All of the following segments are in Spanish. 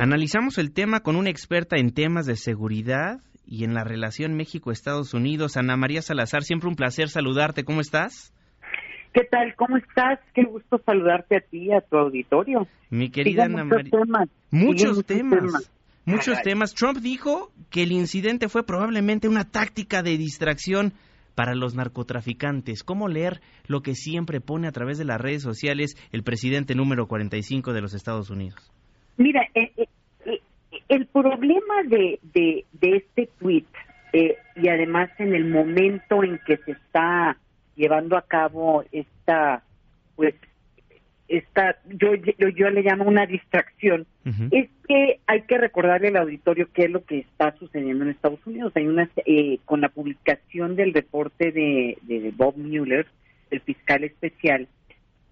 Analizamos el tema con una experta en temas de seguridad y en la relación México-Estados Unidos, Ana María Salazar. Siempre un placer saludarte. ¿Cómo estás? ¿Qué tal? ¿Cómo estás? Qué gusto saludarte a ti y a tu auditorio. Mi querida Ana María. Muchos temas. Muchos temas. Trump dijo que el incidente fue probablemente una táctica de distracción para los narcotraficantes. ¿Cómo leer lo que siempre pone a través de las redes sociales el presidente número 45 de los Estados Unidos? Mira, eh, eh, eh, el problema de, de, este tweet y además en el momento en que se está llevando a cabo esta pues esta, yo, yo, le llamo una distracción, es que hay que recordarle al auditorio qué es lo que está sucediendo en Estados Unidos. Hay una, eh, con la publicación del reporte de, de Bob Mueller, el fiscal especial,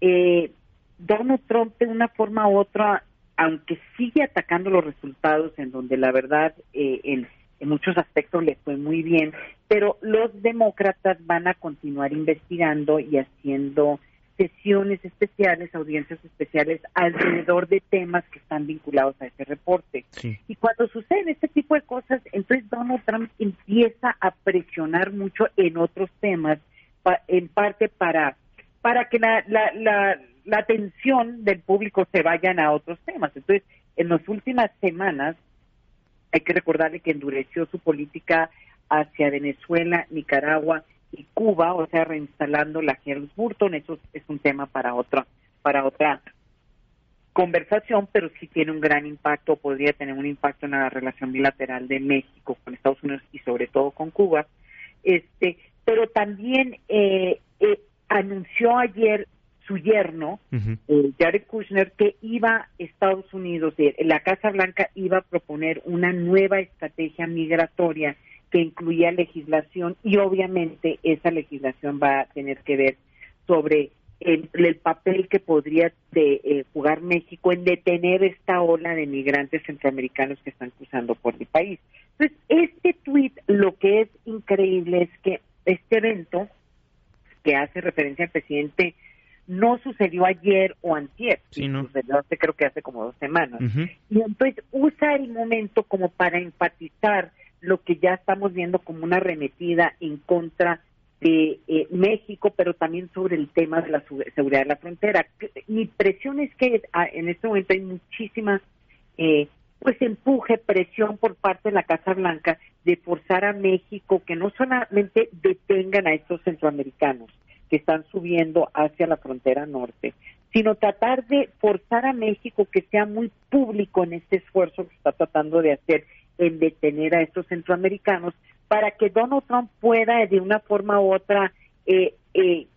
eh, Donald Trump de una forma u otra, aunque sigue atacando los resultados en donde la verdad eh, en, en muchos aspectos le fue muy bien, pero los demócratas van a continuar investigando y haciendo sesiones especiales, audiencias especiales alrededor de temas que están vinculados a ese reporte. Y cuando suceden este tipo de cosas, entonces Donald Trump empieza a presionar mucho en otros temas, en parte para para que la, la, la, la atención del público se vayan a otros temas. Entonces, en las últimas semanas, hay que recordarle que endureció su política hacia Venezuela, Nicaragua y Cuba, o sea, reinstalando la Helms Burton, eso es un tema para otra, para otra conversación, pero sí tiene un gran impacto, podría tener un impacto en la relación bilateral de México con Estados Unidos y sobre todo con Cuba. Este, pero también eh, eh, anunció ayer su yerno, eh, Jared Kushner, que iba a Estados Unidos, la Casa Blanca iba a proponer una nueva estrategia migratoria que incluía legislación y obviamente esa legislación va a tener que ver sobre el, papel que podría de, eh, jugar México en detener esta ola de migrantes centroamericanos que están cruzando por el país. Entonces, este tuit lo que es increíble es que este evento que hace referencia al presidente no sucedió ayer o antier, sucedió hace creo que hace como dos semanas. Y entonces usa el momento como para enfatizar lo que ya estamos viendo como una arremetida en contra de eh, México, pero también sobre el tema de la seguridad de la frontera. Mi presión es que ah, en este momento hay muchísima, eh, pues, empuje, presión por parte de la Casa Blanca de forzar a México que no solamente detengan a estos centroamericanos que están subiendo hacia la frontera norte, sino tratar de forzar a México que sea muy público en este esfuerzo que está tratando de hacer en detener a estos centroamericanos para que Donald Trump pueda de una forma u otra eh, eh,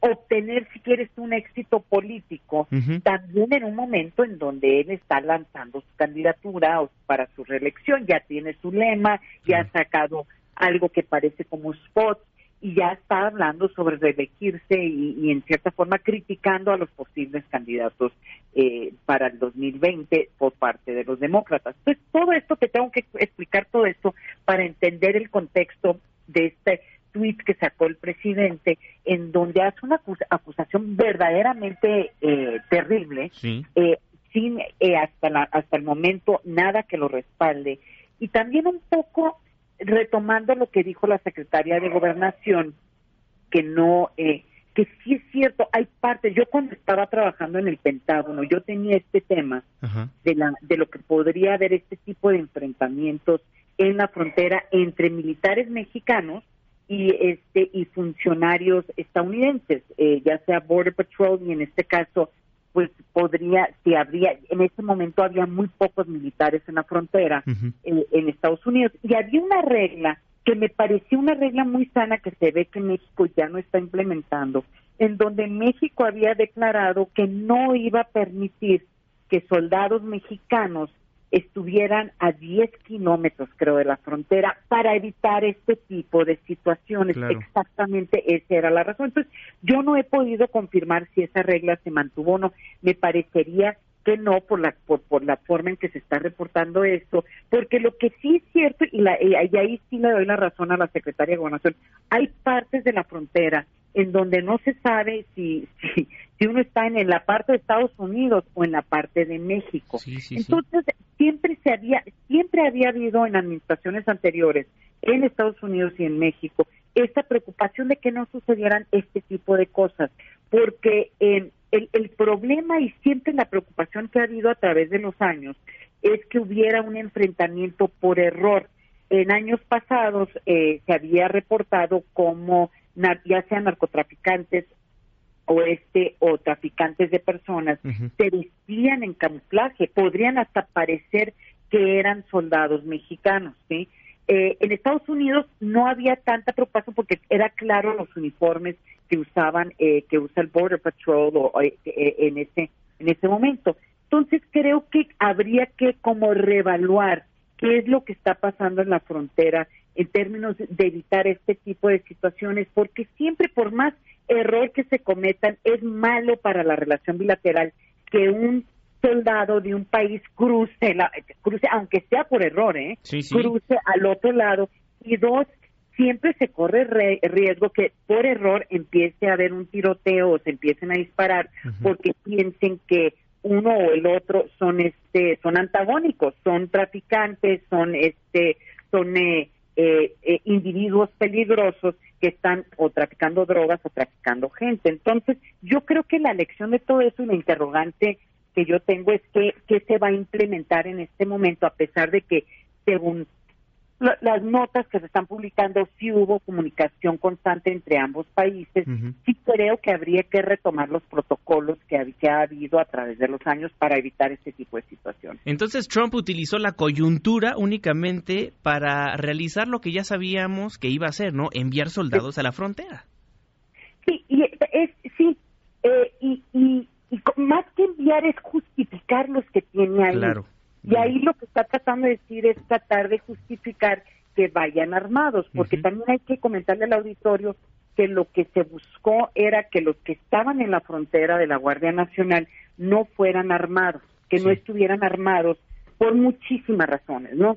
obtener, si quieres, un éxito político, también en un momento en donde él está lanzando su candidatura para su reelección, ya tiene su lema, ya ha sacado algo que parece como spot y ya está hablando sobre reelegirse y, en cierta forma criticando a los posibles candidatos eh, para el 2020 por parte de los demócratas. Pues todo esto te tengo que explicar todo esto para entender el contexto de este tweet que sacó el presidente en donde hace una acusación verdaderamente eh, terrible eh, sin hasta hasta el momento nada que lo respalde y también un poco retomando lo que dijo la secretaria de Gobernación, que no, eh, que sí es cierto, hay partes, yo cuando estaba trabajando en el Pentágono, yo tenía este tema de, la, de lo que podría haber este tipo de enfrentamientos en la frontera entre militares mexicanos y este y funcionarios estadounidenses, eh, ya sea Border Patrol y en este caso pues podría, si habría, en ese momento había muy pocos militares en la frontera en, en, Estados Unidos. Y había una regla que me pareció una regla muy sana que se ve que México ya no está implementando, en donde México había declarado que no iba a permitir que soldados mexicanos estuvieran a 10 kilómetros, creo, de la frontera para evitar este tipo de situaciones. Exactamente esa era la razón. Entonces, yo no he podido confirmar si esa regla se mantuvo o no. Me parecería que no por la por, por la forma en que se está reportando esto, porque lo que sí es cierto y, la, y ahí sí le doy la razón a la secretaria de Gobernación, hay partes de la frontera en donde no se sabe si, si, uno está en, la parte de Estados Unidos o en la parte de México. Entonces, siempre se había, siempre había habido en administraciones anteriores en Estados Unidos y en México esta preocupación de que no sucedieran este tipo de cosas, porque el, el problema y siempre la preocupación que ha habido a través de los años es que hubiera un enfrentamiento por error. En años pasados eh, se había reportado como ya sean narcotraficantes o este o traficantes de personas se vestían en camuflaje, podrían hasta parecer que eran soldados mexicanos, ¿sí? Eh, en Estados Unidos no había tanta preocupación porque era claro los uniformes que usaban, eh, que usa el Border Patrol o, eh, en ese en ese momento. Entonces creo que habría que como reevaluar qué es lo que está pasando en la frontera en términos de evitar este tipo de situaciones, porque siempre por más error que se cometan es malo para la relación bilateral que un soldado de un país cruce, la, cruce aunque sea por error, ¿eh? cruce al otro lado. Y dos, siempre se corre riesgo que por error empiece a haber un tiroteo o se empiecen a disparar porque piensen que uno o el otro son este son antagónicos, son traficantes, son este son eh, eh, eh, individuos peligrosos que están o traficando drogas o traficando gente. Entonces, yo creo que la lección de todo eso y la interrogante que yo tengo es que, qué se va a implementar en este momento, a pesar de que, según las notas que se están publicando, sí hubo comunicación constante entre ambos países. Sí creo que habría que retomar los protocolos que, ha habido a través de los años para evitar este tipo de situaciones. Entonces, Trump utilizó la coyuntura únicamente para realizar lo que ya sabíamos que iba a hacer, ¿no? Enviar soldados a la frontera. Sí, y es, sí, eh, y, y más que enviar es justificar los que tiene ahí. Y ahí lo que está tratando de decir es tratar de justificar que vayan armados, porque también hay que comentarle al auditorio que lo que se buscó era que los que estaban en la frontera de la Guardia Nacional no fueran armados, que no estuvieran armados por muchísimas razones, ¿no?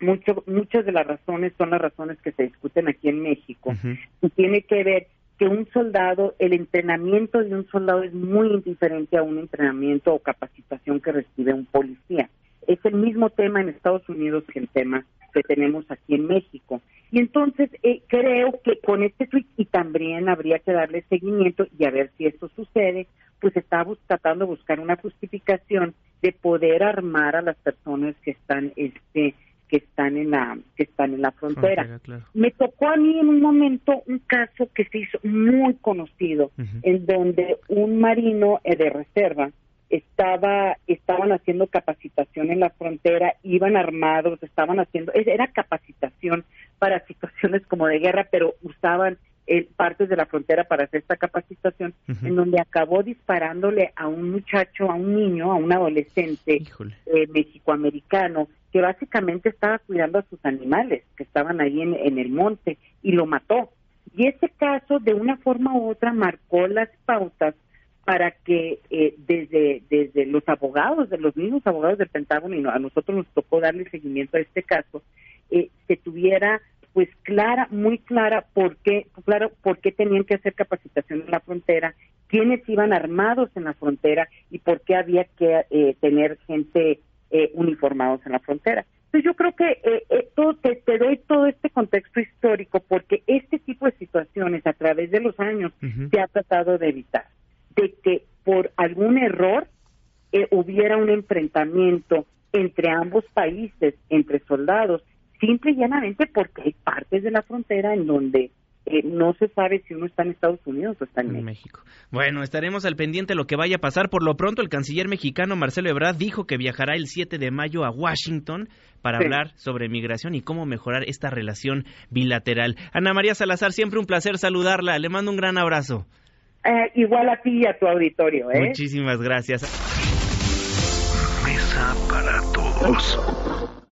Mucho, muchas de las razones son las razones que se discuten aquí en México. Y tiene que ver que un soldado, el entrenamiento de un soldado es muy diferente a un entrenamiento o capacitación que recibe un policía. Es el mismo tema en Estados Unidos que el tema que tenemos aquí en México. Y entonces eh, creo que con este tweet, y también habría que darle seguimiento y a ver si esto sucede, pues estamos tratando de buscar una justificación de poder armar a las personas que están este que están en la que están en la frontera. Me tocó a mí en un momento un caso que se hizo muy conocido en donde un marino eh, de reserva estaba estaban haciendo capacitación en la frontera, iban armados, estaban haciendo era capacitación para situaciones como de guerra, pero usaban eh, partes de la frontera para hacer esta capacitación, en donde acabó disparándole a un muchacho, a un niño, a un adolescente eh, mexicoamericano, que básicamente estaba cuidando a sus animales que estaban ahí en, el monte y lo mató. Y ese caso, de una forma u otra, marcó las pautas para que eh, desde, desde los abogados, de los mismos abogados del Pentágono, y a nosotros nos tocó darle seguimiento a este caso, eh, se tuviera pues clara, muy clara por qué, claro, por qué tenían que hacer capacitación en la frontera, quiénes iban armados en la frontera y por qué había que eh, tener gente eh, uniformados en la frontera. Entonces yo creo que eh, todo, te, doy todo este contexto histórico porque este tipo de situaciones a través de los años se ha tratado de evitar, de que por algún error hubiera un enfrentamiento entre ambos países, entre soldados, simple y llanamente porque hay partes de la frontera en donde eh, no se sabe si uno está en Estados Unidos o está en, México. Bueno, estaremos al pendiente de lo que vaya a pasar. Por lo pronto, el canciller mexicano Marcelo Ebrard dijo que viajará el 7 de mayo a Washington para hablar sobre migración y cómo mejorar esta relación bilateral. Ana María Salazar, siempre un placer saludarla. Le mando un gran abrazo. Eh, igual a ti y a tu auditorio. ¿eh? Muchísimas gracias. Mesa para todos.